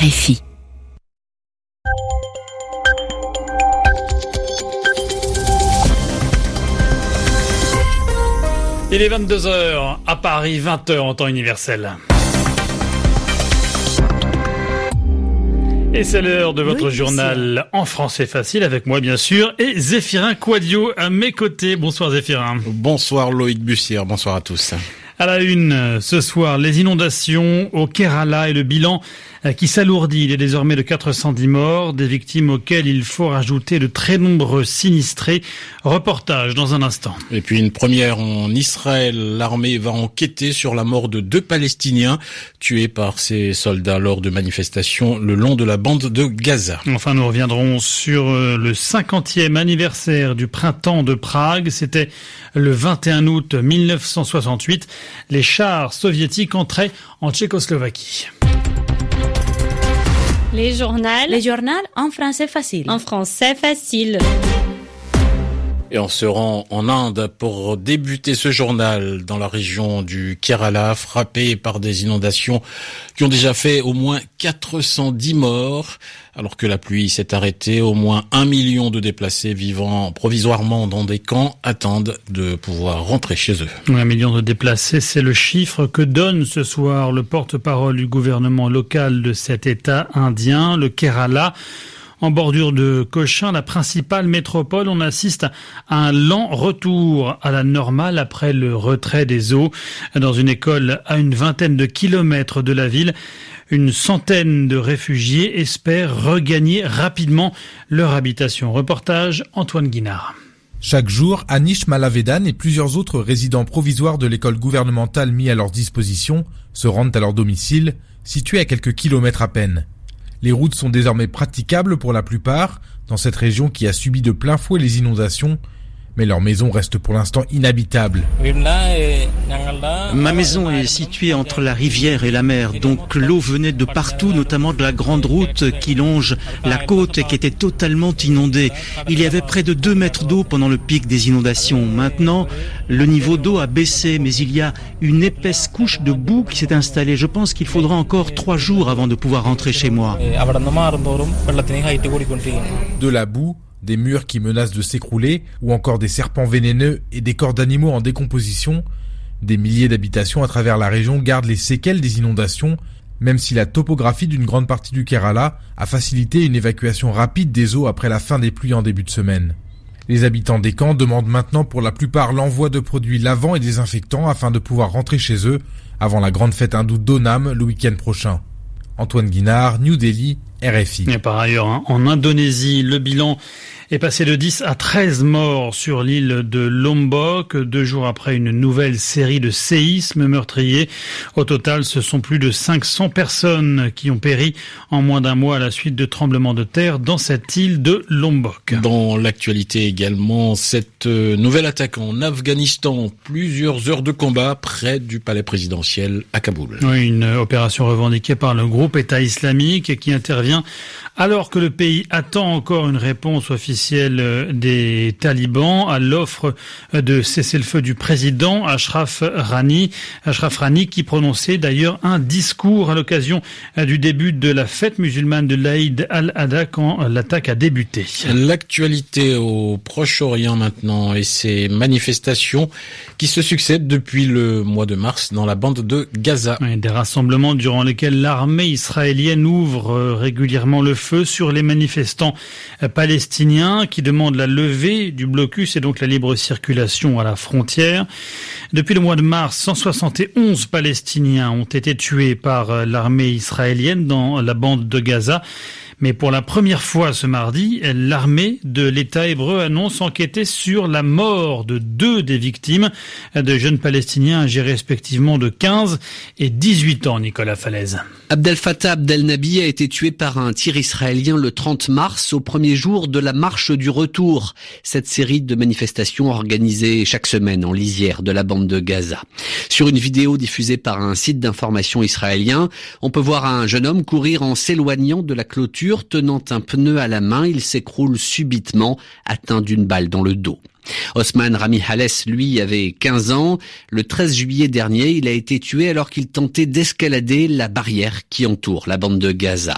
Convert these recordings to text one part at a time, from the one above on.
RFI. Il est 22h à Paris, 20h en temps universel. Et c'est l'heure de votre journal en français facile avec moi bien sûr et Zéphirin Quadio à mes côtés. Bonsoir Zéphirin. Bonsoir Loïc Bussière, bonsoir à tous. À la une, ce soir, les inondations au Kerala et le bilan qui s'alourdit. Il est désormais de 410 morts, des victimes auxquelles il faut rajouter de très nombreux sinistrés. Reportage dans un instant. Et puis une première en Israël. L'armée va enquêter sur la mort de deux Palestiniens tués par ces soldats lors de manifestations le long de la bande de Gaza. Enfin, nous reviendrons sur euh, le 50e anniversaire du printemps de Prague. C'était le 21 août 1968 les chars soviétiques entraient en Tchécoslovaquie. Les journaux. Les journaux en français facile. En français facile. Et on se rend en Inde pour débuter ce journal dans la région du Kerala, frappé par des inondations qui ont déjà fait au moins 410 morts. Alors que la pluie s'est arrêtée, au moins un million de déplacés vivant provisoirement dans des camps attendent de pouvoir rentrer chez eux. Un million de déplacés, c'est le chiffre que donne ce soir le porte-parole du gouvernement local de cet État indien, le Kerala. En bordure de Cochin, la principale métropole, on assiste à un lent retour à la normale après le retrait des eaux. Dans une école à une vingtaine de kilomètres de la ville, une centaine de réfugiés espèrent regagner rapidement leur habitation. Reportage Antoine Guinard. Chaque jour, Anish Malavedan et plusieurs autres résidents provisoires de l'école gouvernementale mis à leur disposition se rendent à leur domicile, situé à quelques kilomètres à peine. Les routes sont désormais praticables pour la plupart dans cette région qui a subi de plein fouet les inondations mais leur maison reste pour l'instant inhabitable. Ma maison est située entre la rivière et la mer, donc l'eau venait de partout, notamment de la grande route qui longe la côte et qui était totalement inondée. Il y avait près de 2 mètres d'eau pendant le pic des inondations. Maintenant, le niveau d'eau a baissé, mais il y a une épaisse couche de boue qui s'est installée. Je pense qu'il faudra encore trois jours avant de pouvoir rentrer chez moi. De la boue des murs qui menacent de s'écrouler, ou encore des serpents vénéneux et des corps d'animaux en décomposition, des milliers d'habitations à travers la région gardent les séquelles des inondations, même si la topographie d'une grande partie du Kerala a facilité une évacuation rapide des eaux après la fin des pluies en début de semaine. Les habitants des camps demandent maintenant pour la plupart l'envoi de produits lavants et désinfectants afin de pouvoir rentrer chez eux avant la grande fête hindoue d'Onam le week-end prochain. Antoine Guinard, New Delhi, RFI. Et par ailleurs, hein, en Indonésie, le bilan est passé de 10 à 13 morts sur l'île de Lombok, deux jours après une nouvelle série de séismes meurtriers. Au total, ce sont plus de 500 personnes qui ont péri en moins d'un mois à la suite de tremblements de terre dans cette île de Lombok. Dans l'actualité également, cette euh, nouvelle attaque en Afghanistan, plusieurs heures de combat près du palais présidentiel à Kaboul. Oui, une opération revendiquée par le groupe État islamique qui intervient alors que le pays attend encore une réponse officielle euh, des talibans à l'offre euh, de cessez-le-feu du président Ashraf Rani, Ashraf Rani qui prononçait d'ailleurs un discours à l'occasion euh, du début de la fête musulmane de l'Aïd al-Adha quand l'attaque a débuté. L'actualité au Proche-Orient maintenant et ces manifestations qui se succèdent depuis le mois de mars dans la bande de Gaza. des rassemblements durant lesquels l'armée israélienne ouvre régulièrement le feu sur les manifestants euh, qui demandent la levée du blocus et donc la libre circulation à la frontière. Depuis le mois de mars, 171 Palestiniens ont été tués par euh, l'armée israélienne dans la bande de Gaza. Mais pour la première fois ce mardi, l'armée de l'État hébreu annonce enquêter sur la mort de deux des victimes, de jeunes Palestiniens âgés respectivement de 15 et 18 ans, Nicolas Falaise. Abdel Fattah Abdel Nabi a été tué par un tir israélien le 30 mars, au premier jour de la marche du retour. Cette série de manifestations organisée chaque semaine en lisière de la bande de Gaza. Sur une vidéo diffusée par un site d'information israélien, on peut voir un jeune homme courir en s'éloignant de la clôture tenant un pneu à la main, il s'écroule subitement, atteint d'une balle dans le dos. Osman Rami Hales, lui, avait 15 ans. Le 13 juillet dernier, il a été tué alors qu'il tentait d'escalader la barrière qui entoure la bande de Gaza.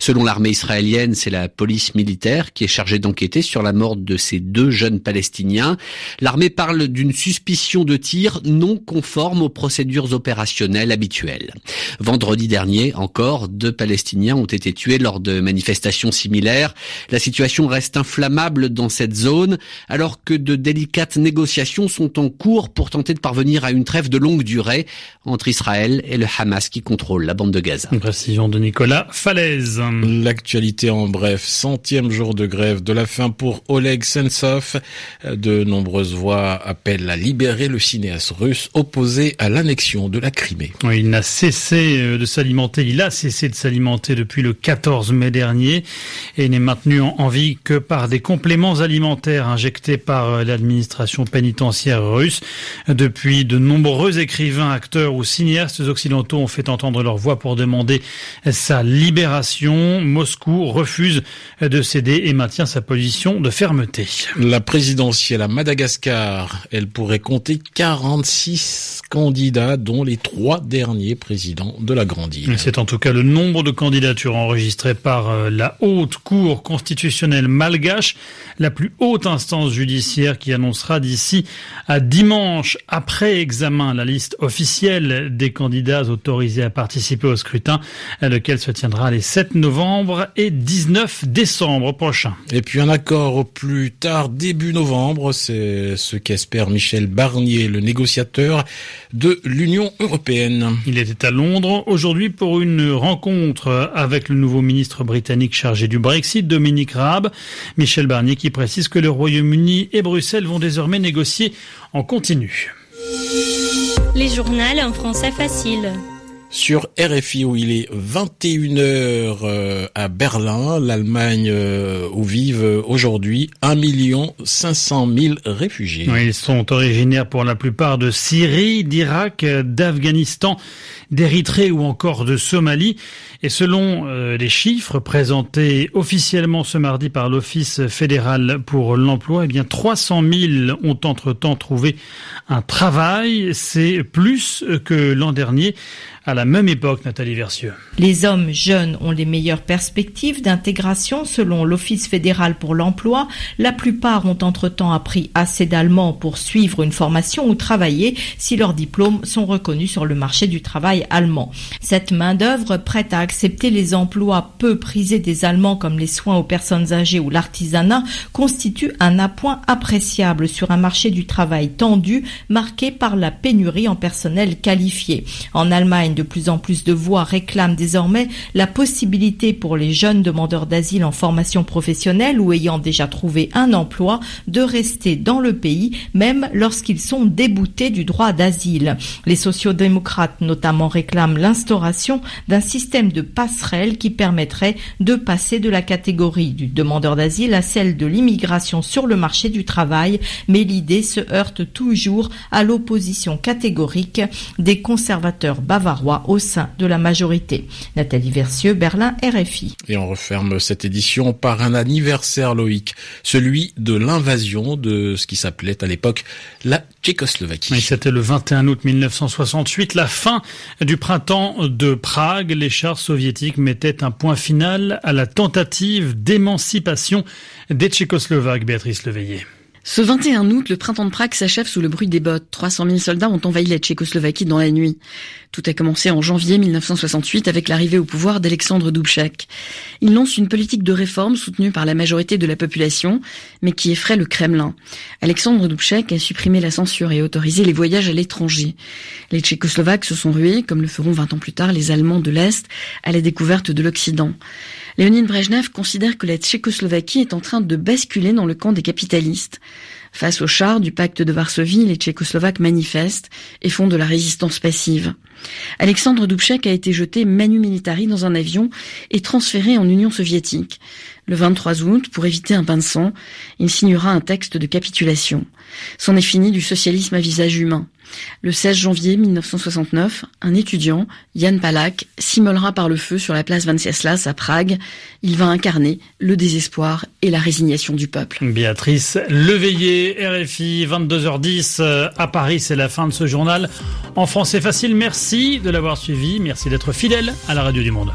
Selon l'armée israélienne, c'est la police militaire qui est chargée d'enquêter sur la mort de ces deux jeunes Palestiniens. L'armée parle d'une suspicion de tir non conforme aux procédures opérationnelles habituelles. Vendredi dernier, encore, deux Palestiniens ont été tués lors de manifestations similaires. La situation reste inflammable dans cette zone alors que de délicates négociations sont en cours pour tenter de parvenir à une trêve de longue durée entre Israël et le Hamas qui contrôle la bande de Gaza. Une précision de Nicolas Falaise. L'actualité en bref, centième jour de grève de la fin pour Oleg Sentsov. De nombreuses voix appellent à libérer le cinéaste russe opposé à l'annexion de la Crimée. il n'a cessé euh, de s'alimenter, il a cessé de s'alimenter depuis le 14 mai dernier et n'est maintenu en vie que par des compléments alimentaires injectés par l'administration pénitentiaire russe. Depuis, de nombreux écrivains, acteurs ou cinéastes occidentaux ont fait entendre leur voix pour demander sa libération. Moscou refuse de céder et maintient sa position de fermeté. La présidentielle à Madagascar, elle pourrait compter 46 candidats, dont les trois derniers présidents de la Grande Île. C'est en tout cas le nombre de candidatures enregistrées par euh, la haute cour constitutionnelle malgache, la plus haute instance judiciaire qui annoncera d'ici à dimanche, après examen, la liste officielle des candidats autorisés à participer au scrutin, lequel se tiendra les 7 novembre et 19 décembre prochains. Et puis un accord au plus tard début novembre, c'est ce qu'espère Michel Barnier, le négociateur de l'Union européenne. Il était à Londres aujourd'hui pour une rencontre avec le nouveau ministre britannique chargé du Brexit, Dominique Raab. Michel Barnier qui précise que le Royaume-Uni et Bruxelles vont désormais négocier en continu. Les journaux en français facile sur RFI où il est 21h euh, à Berlin, l'Allemagne euh, où vivent aujourd'hui 1 500 000 réfugiés. ils sont originaires pour la plupart de Syrie, d'Irak, d'Afghanistan, d'Érythrée ou encore de Somalie. Et selon euh, les chiffres présentés officiellement ce mardi par l'Office fédéral pour l'emploi, eh bien 300 000 ont entre-temps trouvé un travail. C'est plus que l'an dernier à la même époque, Nathalie Versieux. Les hommes jeunes ont les meilleures perspectives d'intégration selon l'Office fédéral pour l'emploi. La plupart ont entre-temps appris assez d'allemand pour suivre une formation ou travailler si leurs diplômes sont reconnus sur le marché du travail allemand. Cette main-d'œuvre prête à accepter les emplois peu prisés des Allemands comme les soins aux personnes âgées ou l'artisanat constitue un appoint appréciable sur un marché du travail tendu marqué par la pénurie en personnel qualifié. En Allemagne, de plus en plus de voix réclament désormais la possibilité pour les jeunes demandeurs d'asile en formation professionnelle ou ayant déjà trouvé un emploi de rester dans le pays, même lorsqu'ils sont déboutés du droit d'asile. Les sociodémocrates notamment réclament l'instauration d'un système de passerelle qui permettrait de passer de la catégorie du demandeur d'asile à celle de l'immigration sur le marché du travail, mais l'idée se heurte toujours à l'opposition catégorique des conservateurs bavarois au sein de la majorité. Nathalie Versieux, Berlin, RFI. Et on referme cette édition par un anniversaire, Loïc, celui de l'invasion de ce qui s'appelait à l'époque la Tchécoslovaquie. C'était le 21 août 1968, la fin du printemps de Prague. Les chars soviétiques mettaient un point final à la tentative d'émancipation des Tchécoslovaques, Béatrice Leveillé. Ce 21 août, le printemps de Prague s'achève sous le bruit des bottes. 300 000 soldats ont envahi la Tchécoslovaquie dans la nuit. Tout a commencé en janvier 1968 avec l'arrivée au pouvoir d'Alexandre Dubček. Il lance une politique de réforme soutenue par la majorité de la population, mais qui effraie le Kremlin. Alexandre Dubček a supprimé la censure et autorisé les voyages à l'étranger. Les Tchécoslovaques se sont rués, comme le feront 20 ans plus tard les Allemands de l'Est, à la découverte de l'Occident. Léonid Brejnev considère que la Tchécoslovaquie est en train de basculer dans le camp des capitalistes. Face au char du pacte de Varsovie, les Tchécoslovaques manifestent et font de la résistance passive. Alexandre Dubček a été jeté manu militari dans un avion et transféré en Union soviétique. Le 23 août, pour éviter un bain de sang, il signera un texte de capitulation. C'en est fini du socialisme à visage humain. Le 16 janvier 1969, un étudiant, Jan Palak, s'immolera par le feu sur la place Venceslas à Prague. Il va incarner le désespoir et la résignation du peuple. Béatrice Leveillé, RFI, 22h10 euh, à Paris, c'est la fin de ce journal. En français facile, merci de l'avoir suivi, merci d'être fidèle à la radio du monde.